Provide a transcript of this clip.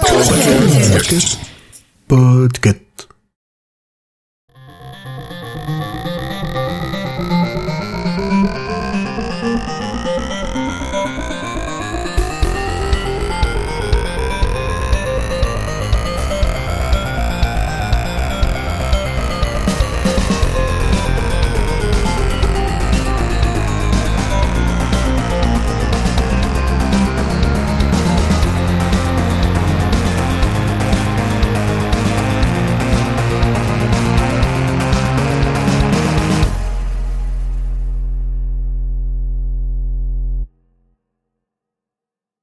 Podcast. Podcast.